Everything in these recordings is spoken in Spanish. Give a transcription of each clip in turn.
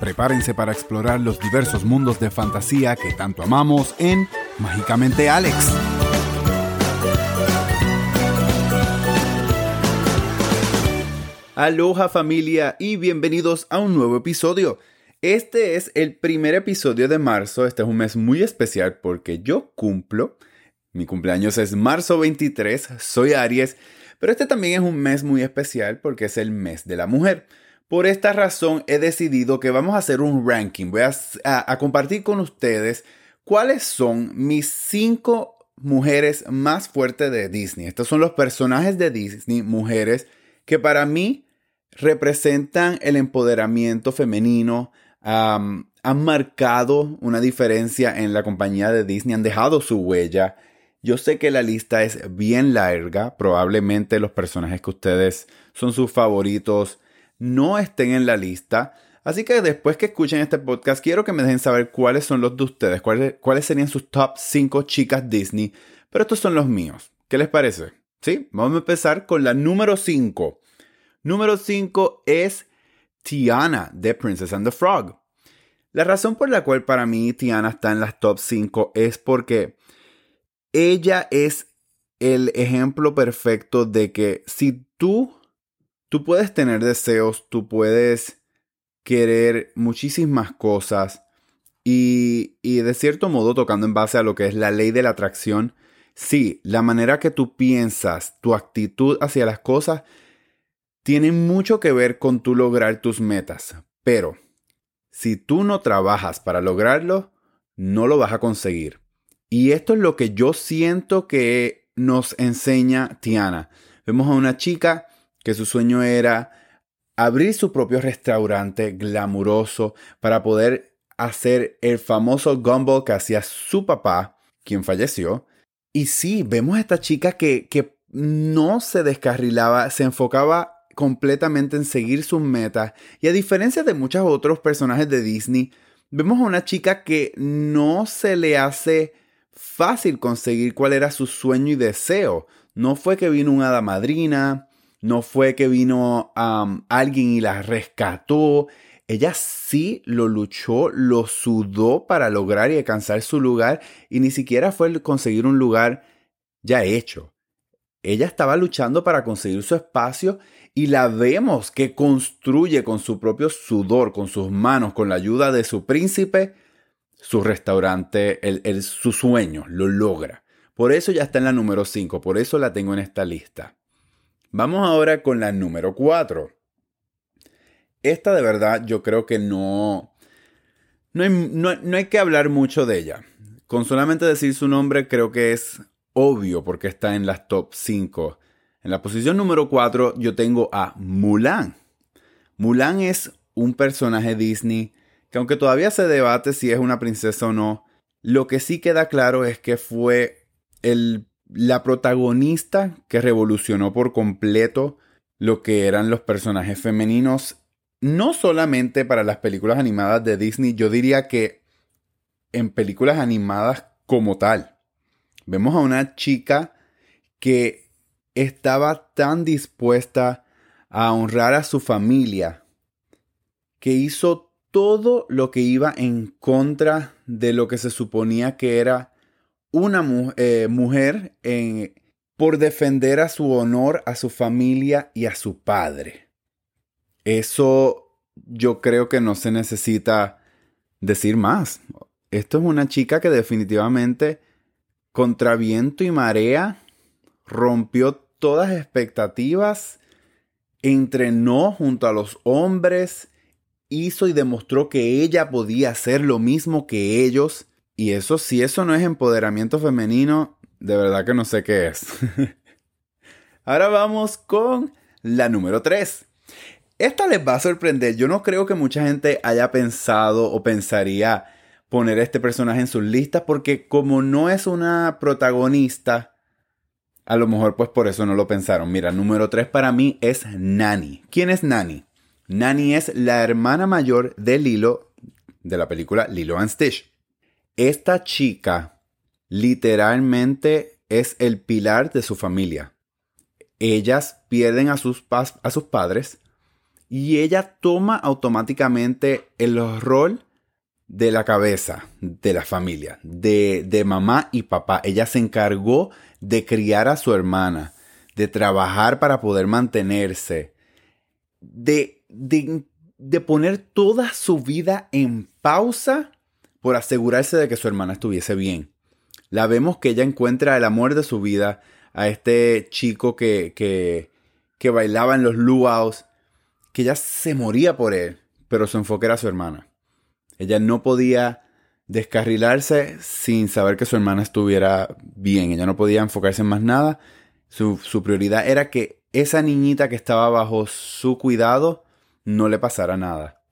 Prepárense para explorar los diversos mundos de fantasía que tanto amamos en Mágicamente Alex. Aloha familia y bienvenidos a un nuevo episodio. Este es el primer episodio de marzo, este es un mes muy especial porque yo cumplo, mi cumpleaños es marzo 23, soy Aries, pero este también es un mes muy especial porque es el mes de la mujer. Por esta razón he decidido que vamos a hacer un ranking. Voy a, compartir con ustedes cuáles son mis cinco mujeres más fuertes de Disney. Estos son los personajes de Disney, mujeres, que para mí representan el empoderamiento femenino, han marcado una diferencia en la compañía de Disney, han dejado su huella. Yo sé que la lista es bien larga, probablemente los personajes que ustedes son sus favoritos no estén en la lista. Así que después que escuchen este podcast, quiero que me dejen saber cuáles son los de ustedes, cuáles, cuáles serían sus top 5 chicas Disney. Pero estos son los míos. ¿Qué les parece? Sí, vamos a empezar con la número 5. Número 5 es Tiana de Princess and the Frog. La razón por la cual para mí Tiana está en las top 5 es porque ella es el ejemplo perfecto de que si tú Tú puedes tener deseos, tú puedes querer muchísimas cosas y, y, de cierto modo tocando en base a lo que es la ley de la atracción, sí, la manera que tú piensas, tu actitud hacia las cosas, tiene mucho que ver con tú lograr tus metas, pero si tú no trabajas para lograrlo, no lo vas a conseguir. Y esto es lo que yo siento que nos enseña Tiana. Vemos a una chica que su sueño era abrir su propio restaurante glamuroso para poder hacer el famoso gumball que hacía su papá, quien falleció. Y sí, vemos a esta chica que, que no se descarrilaba, se enfocaba completamente en seguir sus metas. Y a diferencia de muchos otros personajes de Disney, vemos a una chica que no se le hace fácil conseguir cuál era su sueño y deseo. No fue que vino una hada madrina, no fue que vino alguien y la rescató. Ella sí lo luchó, lo sudó para lograr y alcanzar su lugar y ni siquiera fue conseguir un lugar ya hecho. Ella estaba luchando para conseguir su espacio y la vemos que construye con su propio sudor, con sus manos, con la ayuda de su príncipe, su restaurante, el, su sueño, lo logra. Por eso ya está en la número 5, por eso la tengo en esta lista. Vamos ahora con la número 4. Esta de verdad yo creo que no no hay, que hablar mucho de ella. Con solamente decir su nombre creo que es obvio porque está en las top 5. En la posición número 4 yo tengo a Mulan. Mulan es un personaje Disney que aunque todavía se debate si es una princesa o no, lo que sí queda claro es que fue el la protagonista que revolucionó por completo lo que eran los personajes femeninos, no solamente para las películas animadas de Disney, yo diría que en películas animadas como tal. Vemos a una chica que estaba tan dispuesta a honrar a su familia que hizo todo lo que iba en contra de lo que se suponía que era una eh, mujer por defender a su honor, a su familia y a su padre. Eso yo creo que no se necesita decir más. Esto es una chica que definitivamente, contra viento y marea, rompió todas expectativas, entrenó junto a los hombres, hizo y demostró que ella podía hacer lo mismo que ellos y eso, si eso no es empoderamiento femenino, de verdad que no sé qué es. Ahora vamos con la número 3. Esta les va a sorprender. Yo no creo que mucha gente haya pensado o pensaría poner este personaje en sus listas porque como no es una protagonista, a lo mejor pues por eso no lo pensaron. Mira, número 3 para mí es Nani. ¿Quién es Nani? Nani es la hermana mayor de Lilo de la película Lilo and Stitch. Esta chica literalmente es el pilar de su familia. Ellas pierden a sus, padres y ella toma automáticamente el rol de la cabeza de la familia, de, mamá y papá. Ella se encargó de criar a su hermana, de trabajar para poder mantenerse, de, de poner toda su vida en pausa por asegurarse de que su hermana estuviese bien. La vemos que ella encuentra el amor de su vida a este chico que, que, que bailaba en los luau's, que ella se moría por él, pero su enfoque era su hermana. Ella no podía descarrilarse sin saber que su hermana estuviera bien. Ella no podía enfocarse en más nada. Su, su, prioridad era que esa niñita que estaba bajo su cuidado no le pasara nada.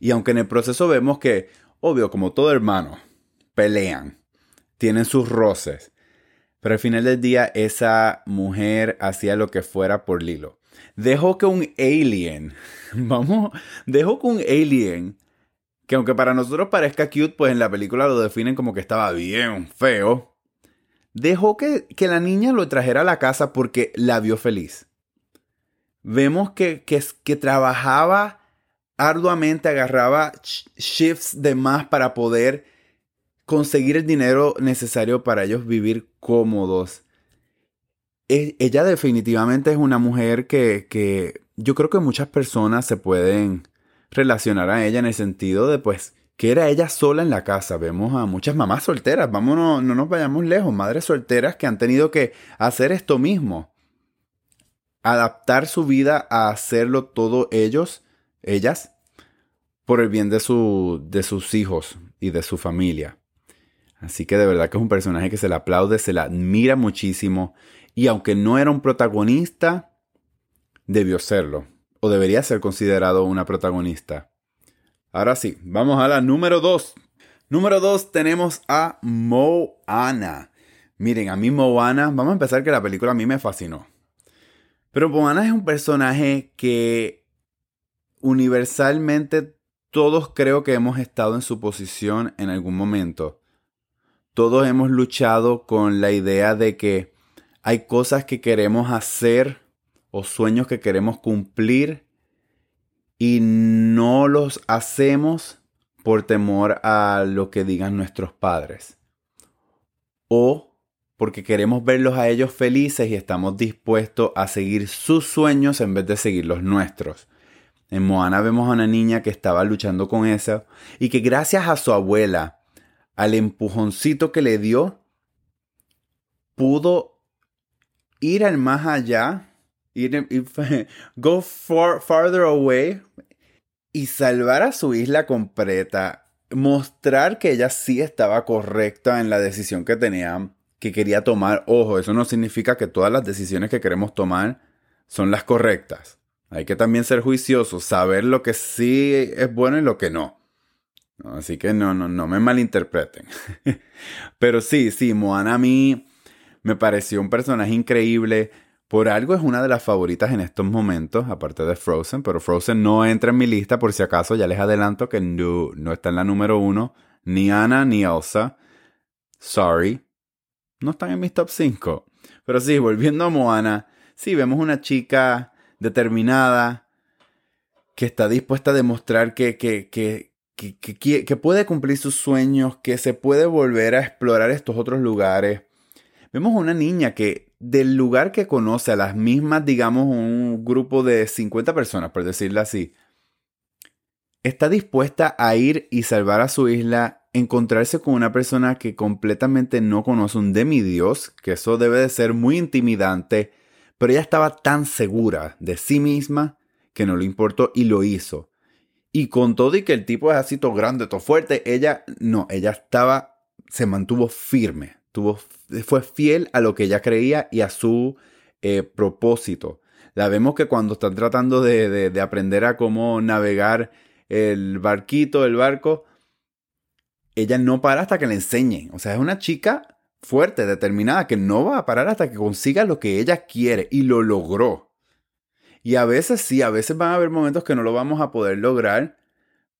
Y aunque en el proceso vemos que, obvio, como todo hermano, pelean, tienen sus roces, pero al final del día esa mujer hacía lo que fuera por Lilo. Dejó que un alien, vamos, dejó que un alien que aunque para nosotros parezca cute, pues en la película lo definen como que estaba bien feo, dejó que, la niña lo trajera a la casa porque la vio feliz. Vemos que, que, que trabajaba arduamente, agarraba shifts de más para poder conseguir el dinero necesario para ellos vivir cómodos. E, ella definitivamente es una mujer que, que yo creo que muchas personas se pueden relacionar a ella en el sentido de pues que era ella sola en la casa. Vemos a muchas mamás solteras, vámonos, no nos vayamos lejos, madres solteras que han tenido que hacer esto mismo. Adaptar su vida a hacerlo todo ellos, ellas, por el bien de, su, de sus hijos y de su familia. Así que de verdad que es un personaje que se le aplaude, se le admira muchísimo. Y aunque no era un protagonista, debió serlo o debería ser considerado una protagonista. Ahora sí, vamos a la número 2. Número 2 tenemos a Moana. Miren, a mí Moana, vamos a empezar que la película a mí me fascinó. Pero Moana es un personaje que universalmente todos creo que hemos estado en su posición en algún momento. Todos hemos luchado con la idea de que hay cosas que queremos hacer o sueños que queremos cumplir y no los hacemos por temor a lo que digan nuestros padres. O porque queremos verlos a ellos felices y estamos dispuestos a seguir sus sueños en vez de seguir los nuestros. En Moana vemos a una niña que estaba luchando con eso y que gracias a su abuela, al empujoncito que le dio, pudo ir al más allá ir, go far, farther away y salvar a su isla completa. Mostrar que ella sí estaba correcta en la decisión que tenía, que quería tomar. Ojo, eso no significa que todas las decisiones que queremos tomar son las correctas. Hay que también ser juiciosos, saber lo que sí es bueno y lo que no. Así que no, no, no me malinterpreten. Pero sí, sí, Moana a mí me pareció un personaje increíble. Por algo es una de las favoritas en estos momentos, aparte de Frozen, pero Frozen no entra en mi lista por si acaso, ya les adelanto que no, no está en la número uno, ni Anna ni Elsa. Sorry, no están en mis top 5. Pero sí, volviendo a Moana, sí, vemos una chica determinada que está dispuesta a demostrar que, que, que, que, puede cumplir sus sueños, que se puede volver a explorar estos otros lugares. Vemos una niña que del lugar que conoce a las mismas, digamos, un grupo de 50 personas, por decirlo así, está dispuesta a ir y salvar a su isla, encontrarse con una persona que completamente no conoce un demidios, que eso debe de ser muy intimidante, pero ella estaba tan segura de sí misma que no le importó y lo hizo. Y con todo y que el tipo es así todo grande, todo fuerte, ella no, ella estaba, se mantuvo firme, tuvo fue fiel a lo que ella creía y a su eh, propósito. La vemos que cuando están tratando de, de, aprender a cómo navegar el barquito, el barco, ella no para hasta que le enseñen. O sea, es una chica fuerte, determinada, que no va a parar hasta que consiga lo que ella quiere y lo logró. Y a veces sí, a veces van a haber momentos que no lo vamos a poder lograr,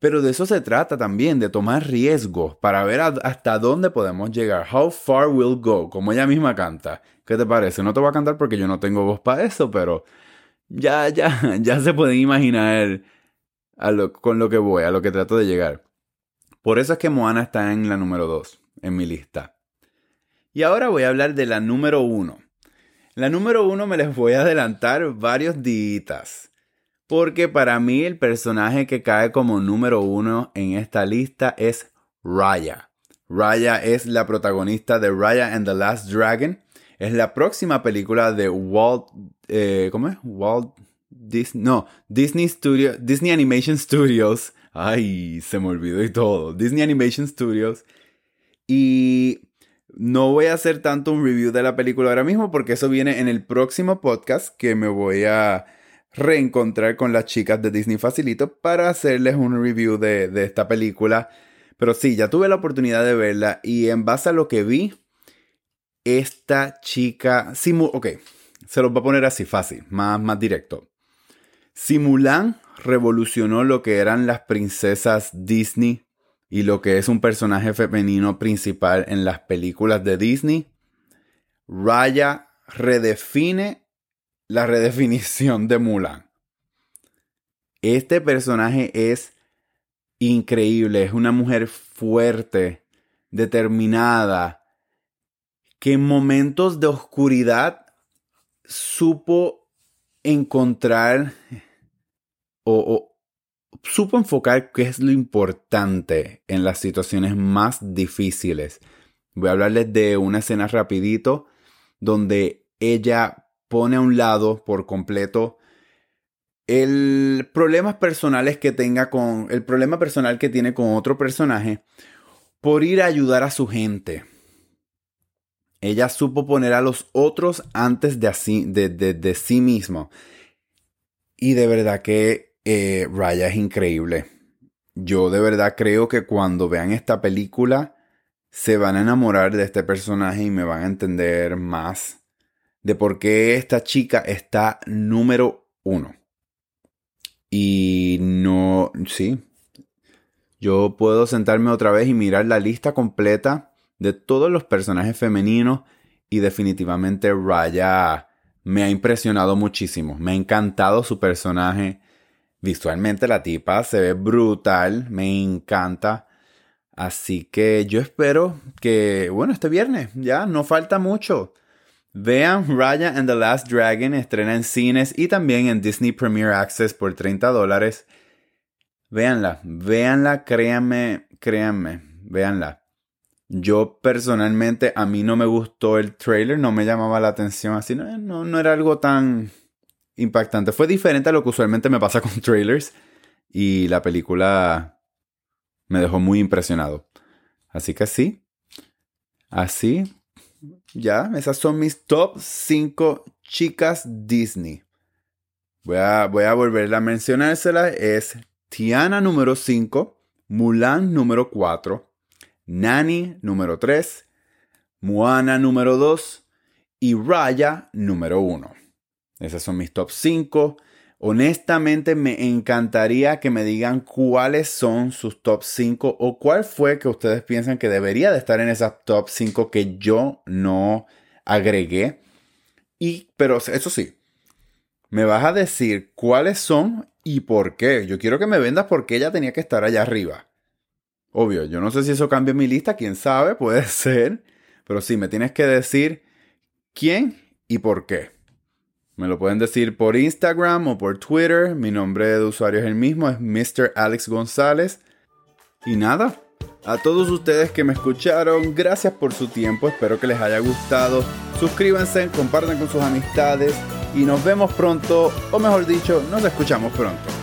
pero de eso se trata también, de tomar riesgos para ver hasta dónde podemos llegar. How far we'll go, como ella misma canta. ¿Qué te parece? No te voy a cantar porque yo no tengo voz para eso, pero ya, ya, ya se pueden imaginar con lo que voy, a lo que trato de llegar. Por eso es que Moana está en la número 2 en mi lista. Y ahora voy a hablar de la número 1. La número 1 me les voy a adelantar varios días. Porque para mí el personaje que cae como número 1 en esta lista es Raya. Raya es la protagonista de Raya and the Last Dragon. Es la próxima película de Walt. Eh, ¿Cómo es? Walt Disney. No, Disney Studio, Disney Animation Studios. Ay, se me olvidó y todo. Disney Animation Studios. Y no voy a hacer tanto un review de la película ahora mismo porque eso viene en el próximo podcast que me voy a reencontrar con las chicas de Disney Facilito para hacerles un review de, de esta película pero sí, ya tuve la oportunidad de verla y en base a lo que vi, esta chica... ok, se los voy a poner así fácil, más, más directo. Simulan revolucionó lo que eran las princesas Disney y lo que es un personaje femenino principal en las películas de Disney. Raya redefine la redefinición de Mulan. Este personaje es increíble. Es una mujer fuerte, determinada, que en momentos de oscuridad supo encontrar o, supo enfocar qué es lo importante en las situaciones más difíciles. Voy a hablarles de una escena rapidito donde ella pone a un lado por completo el problemas personales que tenga con el problema personal que tiene con otro personaje por ir a ayudar a su gente. Ella supo poner a los otros antes de, así, de, sí mismo. Y de verdad que eh, Raya es increíble. Yo de verdad creo que cuando vean esta película se van a enamorar de este personaje y me van a entender más de por qué esta chica está número uno. Y no, sí. Yo puedo sentarme otra vez y mirar la lista completa de todos los personajes femeninos y definitivamente Raya me ha impresionado muchísimo. Me ha encantado su personaje. Visualmente la tipa se ve brutal, me encanta. Así que yo espero que, bueno, este viernes ya no falta mucho. Vean Raya and the Last Dragon, estrena en cines y también en Disney Premier Access por 30 dólares. Véanla, véanla, créanme, créanme, véanla. Yo personalmente, a mí no me gustó el trailer, no me llamaba la atención así, no, no, no era algo tan impactante. Fue diferente a lo que usualmente me pasa con trailers y la película me dejó muy impresionado. Así que sí, así ya, esas son mis top 5 chicas Disney. Voy a, voy a volver a mencionársela. Es Tiana número 5, Mulan número 4, Nani número 3, Moana número 2 y Raya número 1. Esas son mis top 5. Honestamente me encantaría que me digan cuáles son sus top 5 o cuál fue que ustedes piensan que debería de estar en esas top 5 que yo no agregué. Y, pero eso sí, me vas a decir cuáles son y por qué. Yo quiero que me vendas por qué ella tenía que estar allá arriba. Obvio, yo no sé si eso cambia mi lista, quién sabe, puede ser. Pero sí, me tienes que decir quién y por qué. Me lo pueden decir por Instagram o por Twitter. Mi nombre de usuario es el mismo, es Mr. Alex González. Y nada, a todos ustedes que me escucharon, gracias por su tiempo, espero que les haya gustado. Suscríbanse, compartan con sus amistades y nos vemos pronto, o mejor dicho, nos escuchamos pronto.